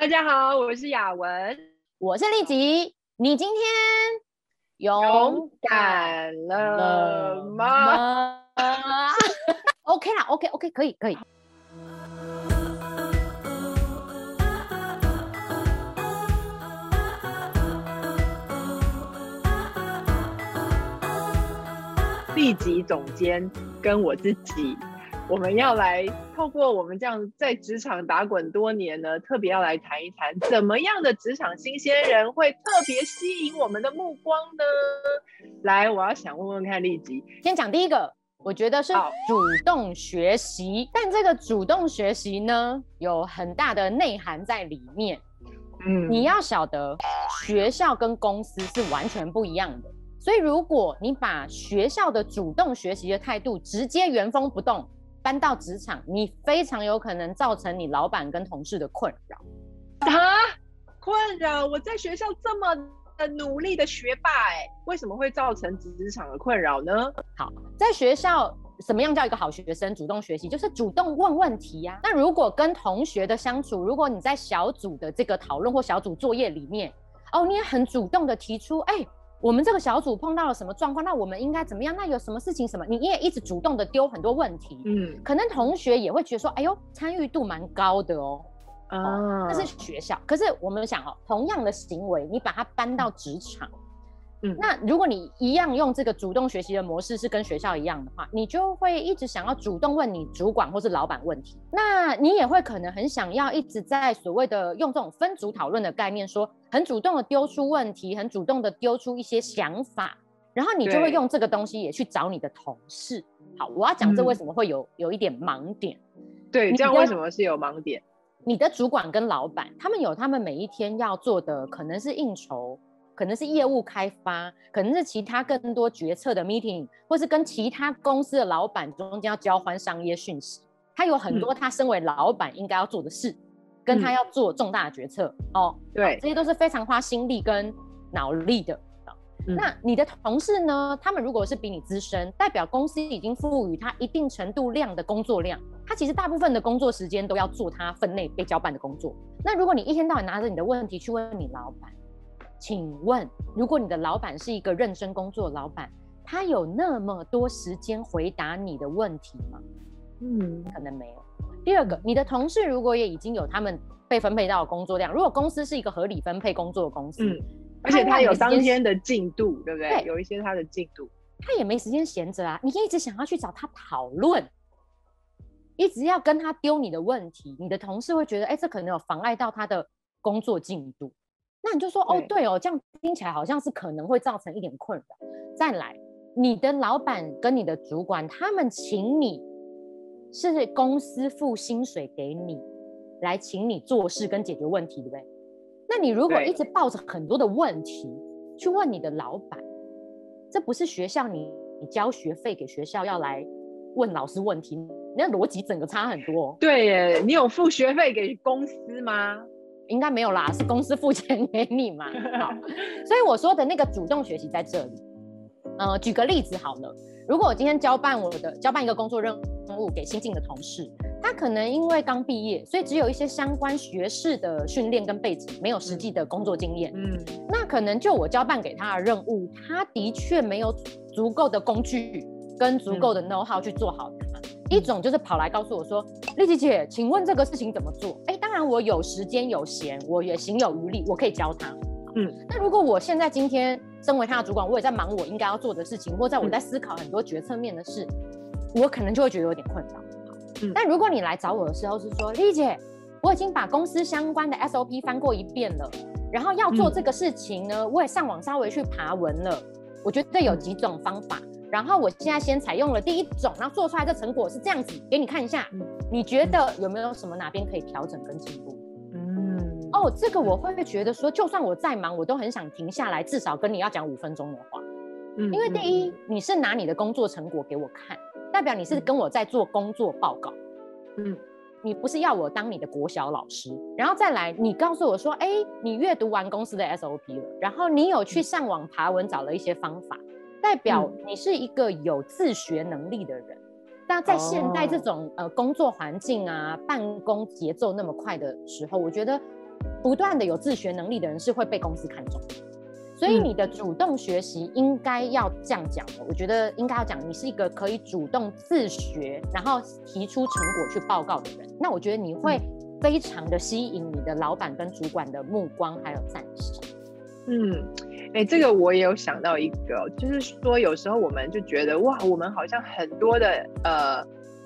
大家好，我是雅文，我是丽吉。你今天勇敢了吗？OK 啦，OK OK，可以可以。立即总监跟我自己。我们要来透过我们这样在职场打滚多年呢，特别要来谈一谈，怎么样的职场新鲜人会特别吸引我们的目光呢？来，我要想问问看，立即先讲第一个，我觉得是主动学习，但这个主动学习呢，有很大的内涵在里面。嗯，你要晓得，学校跟公司是完全不一样的，所以如果你把学校的主动学习的态度直接原封不动。搬到职场，你非常有可能造成你老板跟同事的困扰。啊，困扰！我在学校这么的努力的学霸，哎，为什么会造成职场的困扰呢？好，在学校，什么样叫一个好学生？主动学习就是主动问问题呀。那如果跟同学的相处，如果你在小组的这个讨论或小组作业里面，哦，你也很主动的提出，哎。我们这个小组碰到了什么状况？那我们应该怎么样？那有什么事情？什么？你也一直主动的丢很多问题，嗯，可能同学也会觉得说，哎呦，参与度蛮高的哦，啊，那是学校。可是我们想哦，同样的行为，你把它搬到职场。嗯，那如果你一样用这个主动学习的模式是跟学校一样的话，你就会一直想要主动问你主管或是老板问题。那你也会可能很想要一直在所谓的用这种分组讨论的概念，说很主动的丢出问题，很主动的丢出一些想法，然后你就会用这个东西也去找你的同事。好，我要讲这为什么会有有一点盲点。对，这样为什么是有盲点？你的主管跟老板他们有他们每一天要做的，可能是应酬。可能是业务开发，可能是其他更多决策的 meeting，或是跟其他公司的老板中间要交换商业讯息。他有很多他身为老板应该要做的事，跟他要做重大决策哦。对，这些都是非常花心力跟脑力的。那你的同事呢？他们如果是比你资深，代表公司已经赋予他一定程度量的工作量，他其实大部分的工作时间都要做他分内被交办的工作。那如果你一天到晚拿着你的问题去问你老板，请问，如果你的老板是一个认真工作的老板，他有那么多时间回答你的问题吗？嗯，可能没有。第二个，你的同事如果也已经有他们被分配到的工作量，如果公司是一个合理分配工作的公司，嗯，而且他有当天的进度，对不对？有一些他的进度，他也没时间闲着啊。你一直想要去找他讨论，一直要跟他丢你的问题，你的同事会觉得，哎，这可能有妨碍到他的工作进度。那你就说哦，对哦，这样听起来好像是可能会造成一点困扰。再来，你的老板跟你的主管，他们请你是公司付薪水给你，来请你做事跟解决问题，对不对？那你如果一直抱着很多的问题去问你的老板，这不是学校你你交学费给学校要来问老师问题，那逻辑整个差很多。对耶，你有付学费给公司吗？应该没有啦，是公司付钱给你嘛？好，所以我说的那个主动学习在这里。呃，举个例子好了，如果我今天交办我的交办一个工作任务给新进的同事，他可能因为刚毕业，所以只有一些相关学士的训练跟背景，没有实际的工作经验。嗯，那可能就我交办给他的任务，他的确没有足够的工具跟足够的 know how 去做好它。一种就是跑来告诉我说：“丽姐姐，请问这个事情怎么做？”哎，当然我有时间有闲，我也行有余力，我可以教他。嗯，那如果我现在今天身为他的主管，我也在忙我应该要做的事情，或在我在思考很多决策面的事，我可能就会觉得有点困扰。嗯，但如果你来找我的时候是说：“丽姐，我已经把公司相关的 SOP 翻过一遍了，然后要做这个事情呢，我也上网稍微去爬文了，我觉得有几种方法。”然后我现在先采用了第一种，然后做出来的成果是这样子，给你看一下，你觉得有没有什么哪边可以调整跟进步？嗯，哦，这个我会觉得说，就算我再忙，我都很想停下来，至少跟你要讲五分钟的话。嗯，因为第一，你是拿你的工作成果给我看，代表你是跟我在做工作报告。嗯，你不是要我当你的国小老师，然后再来，你告诉我说，哎，你阅读完公司的 SOP 了，然后你有去上网爬文找了一些方法。代表你是一个有自学能力的人，那在现代这种呃工作环境啊、办公节奏那么快的时候，我觉得不断的有自学能力的人是会被公司看中的。所以你的主动学习应该要这样讲的，我觉得应该要讲，你是一个可以主动自学，然后提出成果去报告的人。那我觉得你会非常的吸引你的老板跟主管的目光还有赞赏。嗯，哎，这个我也有想到一个，就是说有时候我们就觉得哇，我们好像很多的呃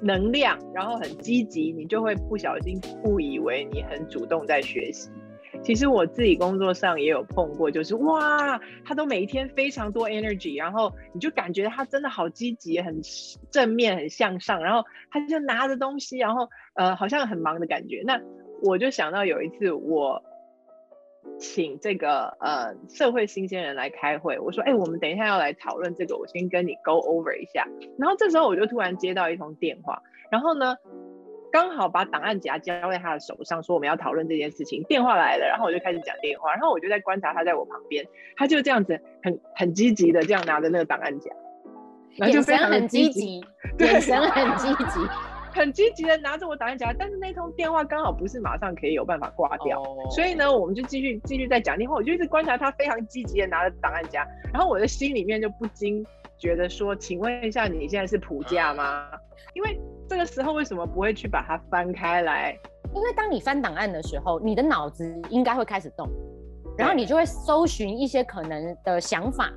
能量，然后很积极，你就会不小心误以为你很主动在学习。其实我自己工作上也有碰过，就是哇，他都每一天非常多 energy，然后你就感觉他真的好积极、很正面、很向上，然后他就拿着东西，然后呃，好像很忙的感觉。那我就想到有一次我请这个呃社会新鲜人来开会，我说哎，我们等一下要来讨论这个，我先跟你 go over 一下。然后这时候我就突然接到一通电话，然后呢？刚好把档案夹交在他的手上，说我们要讨论这件事情。电话来了，然后我就开始讲电话，然后我就在观察他在我旁边，他就这样子很很积极的这样拿着那个档案夹，眼神很积极，眼神很积极，很积极的拿着我档案夹。但是那通电话刚好不是马上可以有办法挂掉，所以呢，我们就继续继续在讲电话。我就一直观察他非常积极的拿着档案夹，然后我的心里面就不禁觉得说，请问一下，你现在是普价吗？因为这个时候为什么不会去把它翻开来？因为当你翻档案的时候，你的脑子应该会开始动，然后你就会搜寻一些可能的想法，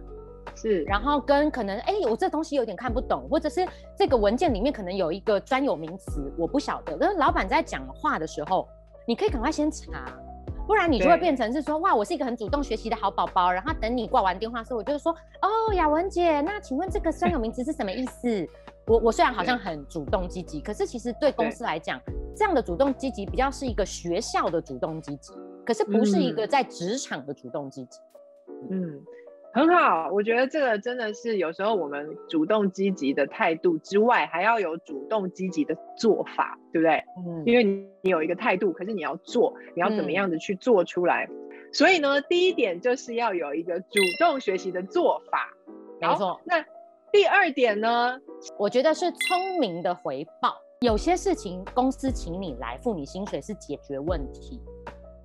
是，然后跟可能哎，我这东西有点看不懂，或者是这个文件里面可能有一个专有名词，我不晓得。那老板在讲话的时候，你可以赶快先查，不然你就会变成是说哇，我是一个很主动学习的好宝宝，然后等你挂完电话之后，我就说哦，雅文姐，那请问这个专有名词是什么意思？我我虽然好像很主动积极，可是其实对公司来讲，这样的主动积极比较是一个学校的主动积极，可是不是一个在职场的主动积极。嗯，很好，我觉得这个真的是有时候我们主动积极的态度之外，还要有主动积极的做法，对不对？嗯，因为你你有一个态度，可是你要做，你要怎么样子去做出来？所以呢，第一点就是要有一个主动学习的做法。没错，那。第二点呢，我觉得是聪明的回报。有些事情公司请你来付你薪水是解决问题，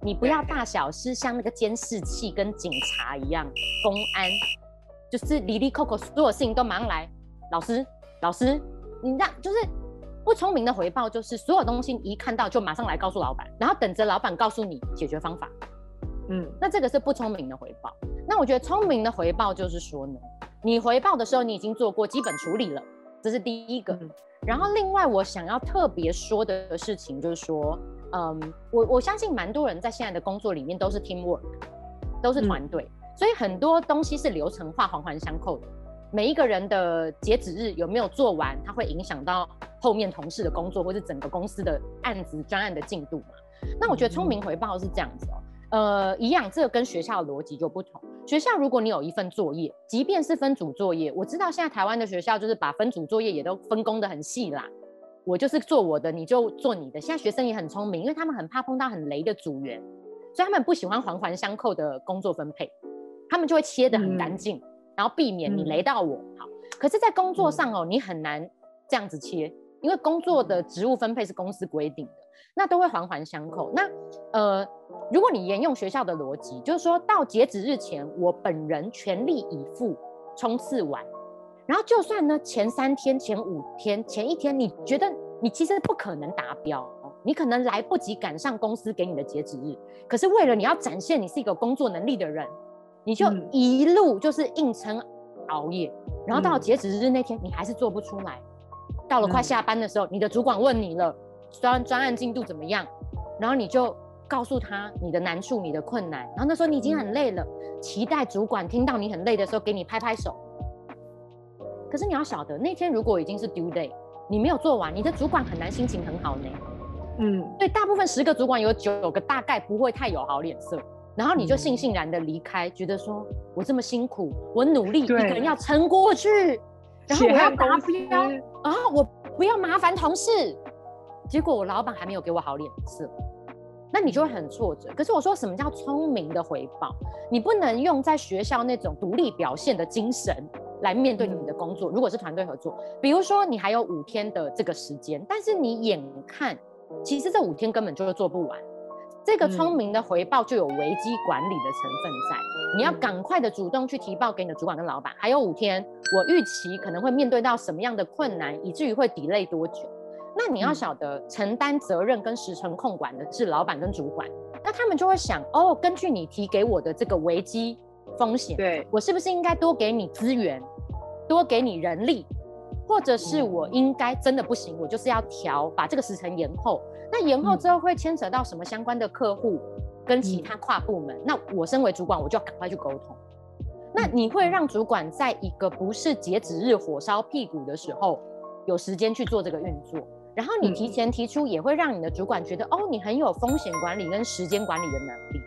你不要大小事像那个监视器跟警察一样，公安就是里里扣扣所有事情都马上来。老师，老师，你让就是不聪明的回报，就是所有东西一看到就马上来告诉老板，然后等着老板告诉你解决方法。嗯，那这个是不聪明的回报。那我觉得聪明的回报就是说呢。你回报的时候，你已经做过基本处理了，这是第一个。然后另外我想要特别说的事情就是说，嗯，我我相信蛮多人在现在的工作里面都是 team work，都是团队，所以很多东西是流程化、环环相扣的。每一个人的截止日有没有做完，它会影响到后面同事的工作，或是整个公司的案子专案的进度嘛？那我觉得聪明回报是这样子哦。呃，一样，这个跟学校的逻辑就不同。学校如果你有一份作业，即便是分组作业，我知道现在台湾的学校就是把分组作业也都分工的很细啦。我就是做我的，你就做你的。现在学生也很聪明，因为他们很怕碰到很雷的组员，所以他们不喜欢环环相扣的工作分配，他们就会切得很干净，然后避免你雷到我。好，可是，在工作上哦，你很难这样子切，因为工作的职务分配是公司规定的。那都会环环相扣。那呃，如果你沿用学校的逻辑，就是说到截止日前，我本人全力以赴冲刺完。然后就算呢前三天、前五天、前一天，你觉得你其实不可能达标，你可能来不及赶上公司给你的截止日。可是为了你要展现你是一个工作能力的人，你就一路就是硬撑熬夜。然后到截止日那天，你还是做不出来。到了快下班的时候，你的主管问你了。专专案进度怎么样？然后你就告诉他你的难处、你的困难。然后那时候你已经很累了，期待主管听到你很累的时候给你拍拍手。可是你要晓得，那天如果已经是 due day，你没有做完，你的主管很难心情很好呢。嗯，对，大部分十个主管有九个大概不会太有好脸色。然后你就悻悻然的离开，觉得说我这么辛苦，我努力，一个人要撑过去，然后我要达标啊，我不要麻烦同事。结果我老板还没有给我好脸色，那你就会很挫折。可是我说什么叫聪明的回报？你不能用在学校那种独立表现的精神来面对你的工作。如果是团队合作，比如说你还有五天的这个时间，但是你眼看其实这五天根本就是做不完，这个聪明的回报就有危机管理的成分在，你要赶快的主动去提报给你的主管跟老板。还有五天，我预期可能会面对到什么样的困难，以至于会 delay 多久？那你要晓得，承担责任跟时程控管的是老板跟主管，那他们就会想，哦，根据你提给我的这个危机风险，对我是不是应该多给你资源，多给你人力，或者是我应该真的不行，我就是要调，把这个时程延后。那延后之后会牵扯到什么相关的客户跟其他跨部门？那我身为主管，我就要赶快去沟通。那你会让主管在一个不是截止日火烧屁股的时候，有时间去做这个运作？然后你提前提出，也会让你的主管觉得，哦，你很有风险管理跟时间管理的能力。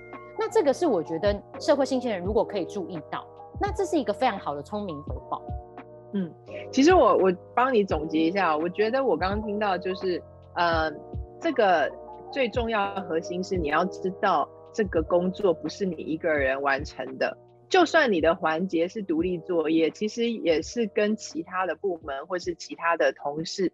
那这个是我觉得社会新鲜人如果可以注意到，那这是一个非常好的聪明回报。嗯，其实我我帮你总结一下，我觉得我刚刚听到就是，呃。这个最重要的核心是你要知道，这个工作不是你一个人完成的。就算你的环节是独立作业，其实也是跟其他的部门或是其他的同事，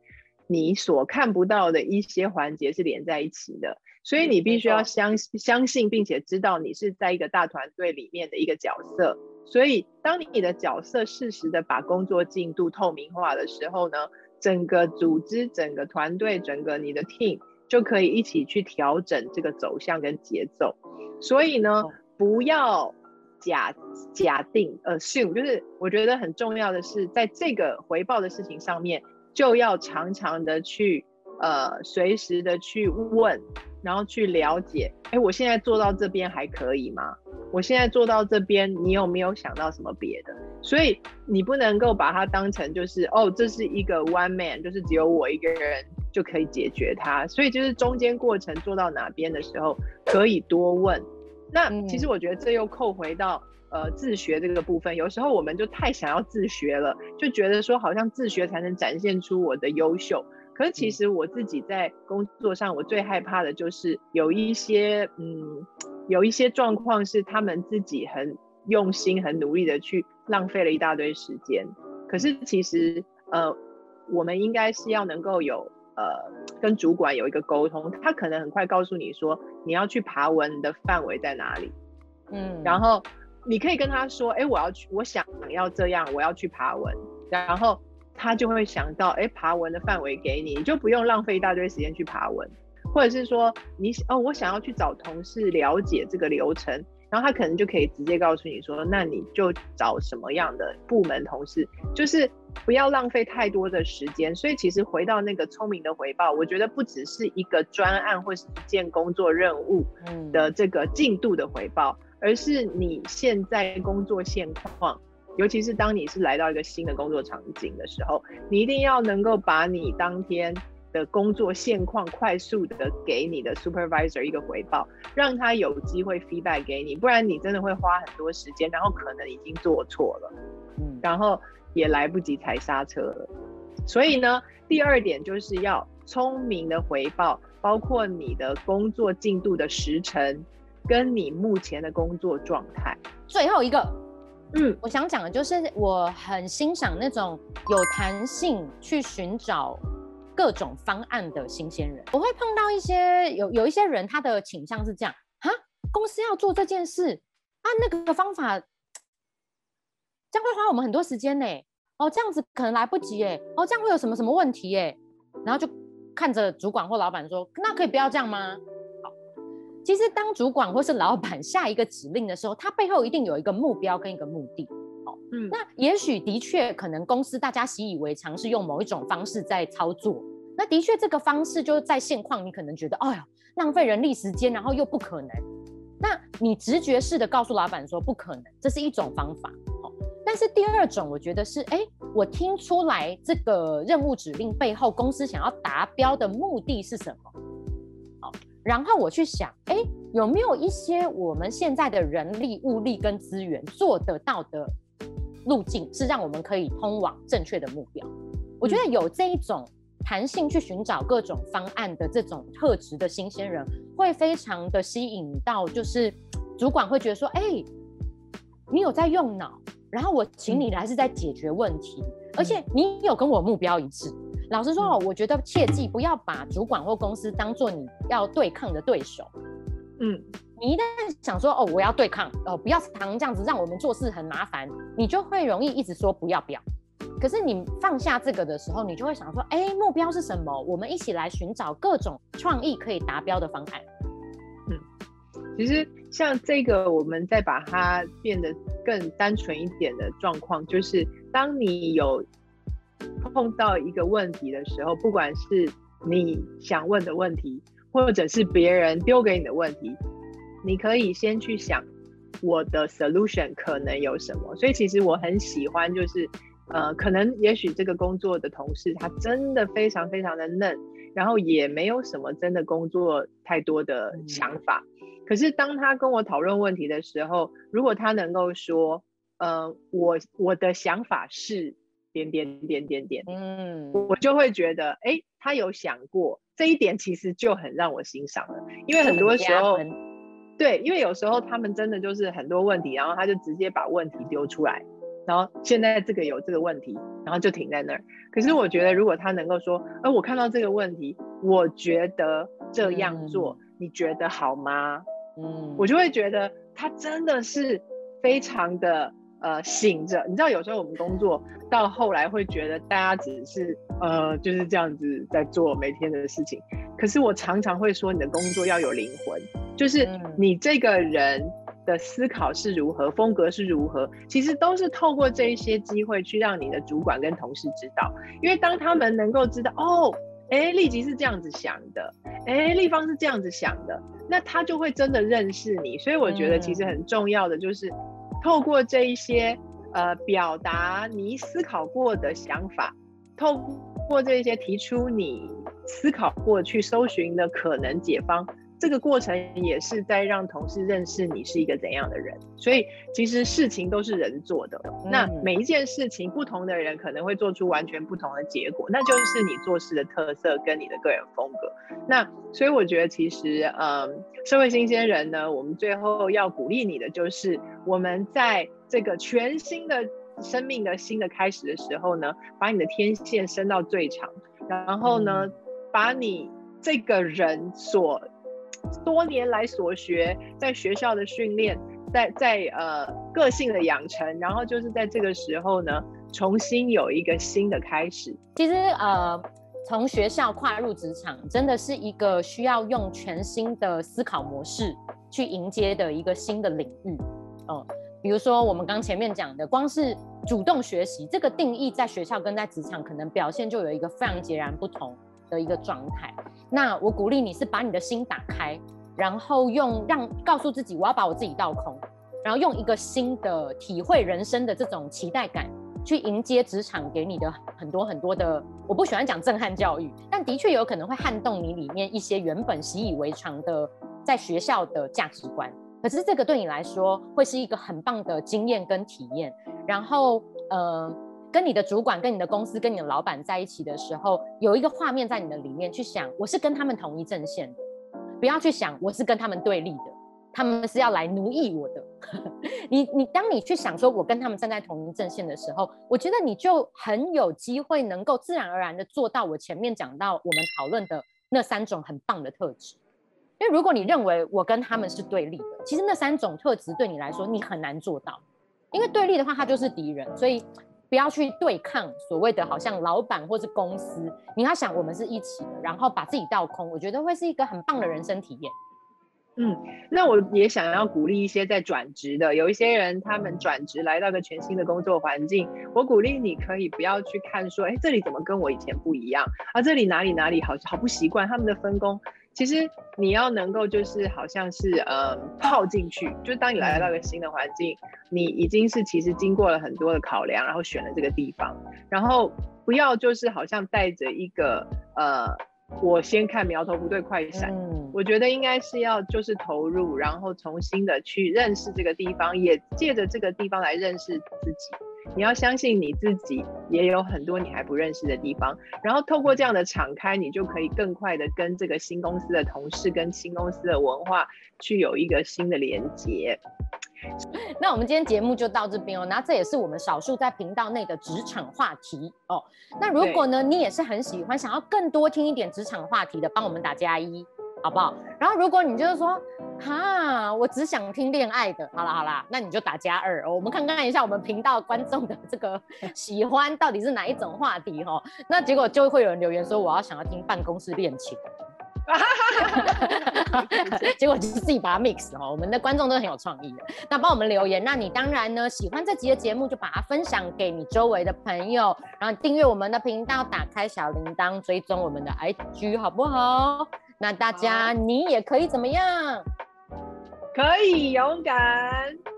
你所看不到的一些环节是连在一起的。所以你必须要相相信，并且知道你是在一个大团队里面的一个角色。所以当你的角色适时的把工作进度透明化的时候呢，整个组织、整个团队、整个你的 team。就可以一起去调整这个走向跟节奏，所以呢，不要假假定 assume，就是我觉得很重要的是，在这个回报的事情上面，就要常常的去呃随时的去问，然后去了解，哎，我现在做到这边还可以吗？我现在做到这边，你有没有想到什么别的？所以你不能够把它当成就是哦，这是一个 one man，就是只有我一个人。就可以解决它，所以就是中间过程做到哪边的时候，可以多问。那其实我觉得这又扣回到呃自学这个部分，有时候我们就太想要自学了，就觉得说好像自学才能展现出我的优秀。可是其实我自己在工作上，我最害怕的就是有一些嗯有一些状况是他们自己很用心、很努力的去浪费了一大堆时间。可是其实呃我们应该是要能够有。呃，跟主管有一个沟通，他可能很快告诉你说你要去爬文的范围在哪里，嗯，然后你可以跟他说，哎，我要去，我想要这样，我要去爬文，然后他就会想到，哎，爬文的范围给你，你就不用浪费一大堆时间去爬文，或者是说你哦，我想要去找同事了解这个流程，然后他可能就可以直接告诉你说，那你就找什么样的部门同事，就是。不要浪费太多的时间，所以其实回到那个聪明的回报，我觉得不只是一个专案或是一件工作任务的这个进度的回报，而是你现在工作现况，尤其是当你是来到一个新的工作场景的时候，你一定要能够把你当天的工作现况快速的给你的 supervisor 一个回报，让他有机会 feedback 给你，不然你真的会花很多时间，然后可能已经做错了，嗯，然后。也来不及踩刹车了，所以呢，第二点就是要聪明的回报，包括你的工作进度的时程，跟你目前的工作状态。最后一个，嗯，我想讲的就是我很欣赏那种有弹性去寻找各种方案的新鲜人。我会碰到一些有有一些人，他的倾向是这样：哈，公司要做这件事，按那个方法。这样会花我们很多时间呢。哦，这样子可能来不及哎。哦，这样会有什么什么问题哎？然后就看着主管或老板说：“那可以不要这样吗？”好，其实当主管或是老板下一个指令的时候，他背后一定有一个目标跟一个目的。哦，嗯，那也许的确可能公司大家习以为常是用某一种方式在操作。那的确这个方式就是在现况，你可能觉得，哎呀，浪费人力时间，然后又不可能。那你直觉式的告诉老板说不可能，这是一种方法。哦但是第二种，我觉得是，哎，我听出来这个任务指令背后公司想要达标的目的是什么？好，然后我去想，哎，有没有一些我们现在的人力、物力跟资源做得到的路径，是让我们可以通往正确的目标？我觉得有这一种弹性去寻找各种方案的这种特质的新鲜人，会非常的吸引到，就是主管会觉得说，哎，你有在用脑。然后我请你来是在解决问题，而且你有跟我目标一致。老实说哦，我觉得切记不要把主管或公司当做你要对抗的对手，嗯，你一旦想说哦，我要对抗哦，不要常这样子让我们做事很麻烦，你就会容易一直说不要不要。可是你放下这个的时候，你就会想说，哎，目标是什么？我们一起来寻找各种创意可以达标的方案。嗯，其实像这个，我们再把它变得更单纯一点的状况，就是当你有碰到一个问题的时候，不管是你想问的问题，或者是别人丢给你的问题，你可以先去想我的 solution 可能有什么。所以其实我很喜欢，就是呃，可能也许这个工作的同事他真的非常非常的嫩，然后也没有什么真的工作太多的想法。可是当他跟我讨论问题的时候，如果他能够说，呃，我我的想法是。点点点点点，嗯，我就会觉得，哎，他有想过这一点，其实就很让我欣赏了。因为很多时候，对，因为有时候他们真的就是很多问题，然后他就直接把问题丢出来，然后现在这个有这个问题，然后就停在那儿。可是我觉得，如果他能够说，哎，我看到这个问题，我觉得这样做，你觉得好吗？嗯，我就会觉得他真的是非常的。呃，醒着，你知道，有时候我们工作到后来会觉得大家只是呃就是这样子在做每天的事情。可是我常常会说，你的工作要有灵魂，就是你这个人的思考是如何，风格是如何，其实都是透过这一些机会去让你的主管跟同事知道。因为当他们能够知道，哦，哎，立即是这样子想的，哎，立方是这样子想的，那他就会真的认识你。所以我觉得其实很重要的就是。透过这一些呃表达你思考过的想法，透过这些提出你思考过去搜寻的可能解方。这个过程也是在让同事认识你是一个怎样的人，所以其实事情都是人做的。那每一件事情，不同的人可能会做出完全不同的结果，那就是你做事的特色跟你的个人风格。那所以我觉得，其实嗯，社会新鲜人呢，我们最后要鼓励你的就是，我们在这个全新的生命的新的开始的时候呢，把你的天线伸到最长，然后呢，把你这个人所多年来所学，在学校的训练，在在呃个性的养成，然后就是在这个时候呢，重新有一个新的开始。其实呃，从学校跨入职场，真的是一个需要用全新的思考模式去迎接的一个新的领域。嗯，比如说我们刚前面讲的，光是主动学习这个定义，在学校跟在职场可能表现就有一个非常截然不同。的一个状态，那我鼓励你是把你的心打开，然后用让告诉自己我要把我自己倒空，然后用一个新的体会人生的这种期待感去迎接职场给你的很多很多的，我不喜欢讲震撼教育，但的确有可能会撼动你里面一些原本习以为常的在学校的价值观，可是这个对你来说会是一个很棒的经验跟体验，然后呃。跟你的主管、跟你的公司、跟你的老板在一起的时候，有一个画面在你的里面去想，我是跟他们同一阵线的，不要去想我是跟他们对立的，他们是要来奴役我的。你你，当你去想说我跟他们站在同一阵线的时候，我觉得你就很有机会能够自然而然的做到我前面讲到我们讨论的那三种很棒的特质。因为如果你认为我跟他们是对立的，其实那三种特质对你来说你很难做到，因为对立的话他就是敌人，所以。不要去对抗所谓的好像老板或是公司，你要想我们是一起的，然后把自己倒空，我觉得会是一个很棒的人生体验。嗯，那我也想要鼓励一些在转职的，有一些人他们转职来到个全新的工作环境，我鼓励你可以不要去看说，哎，这里怎么跟我以前不一样啊？这里哪里哪里好好不习惯他们的分工。其实你要能够就是好像是呃泡进去，就是当你来到一个新的环境，你已经是其实经过了很多的考量，然后选了这个地方，然后不要就是好像带着一个呃我先看苗头不对快闪，我觉得应该是要就是投入，然后重新的去认识这个地方，也借着这个地方来认识自己。你要相信你自己，也有很多你还不认识的地方。然后透过这样的敞开，你就可以更快的跟这个新公司的同事、跟新公司的文化去有一个新的连接。那我们今天节目就到这边哦。那这也是我们少数在频道内的职场话题哦。那如果呢，你也是很喜欢，想要更多听一点职场话题的，帮我们打加一。好不好？然后如果你就是说，哈，我只想听恋爱的，好啦好啦，那你就打加二，我们看看一下我们频道观众的这个 喜欢到底是哪一种话题哈。那结果就会有人留言说，我要想要听办公室恋情。结果就是自己把它 mix 哦，我们的观众都很有创意的。那帮我们留言，那你当然呢喜欢这集的节目，就把它分享给你周围的朋友，然后订阅我们的频道，打开小铃铛，追踪我们的 IG，好不好？那大家你也可以怎么样？可以勇敢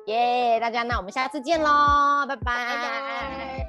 耶！大家那我们下次见喽，拜拜。拜拜。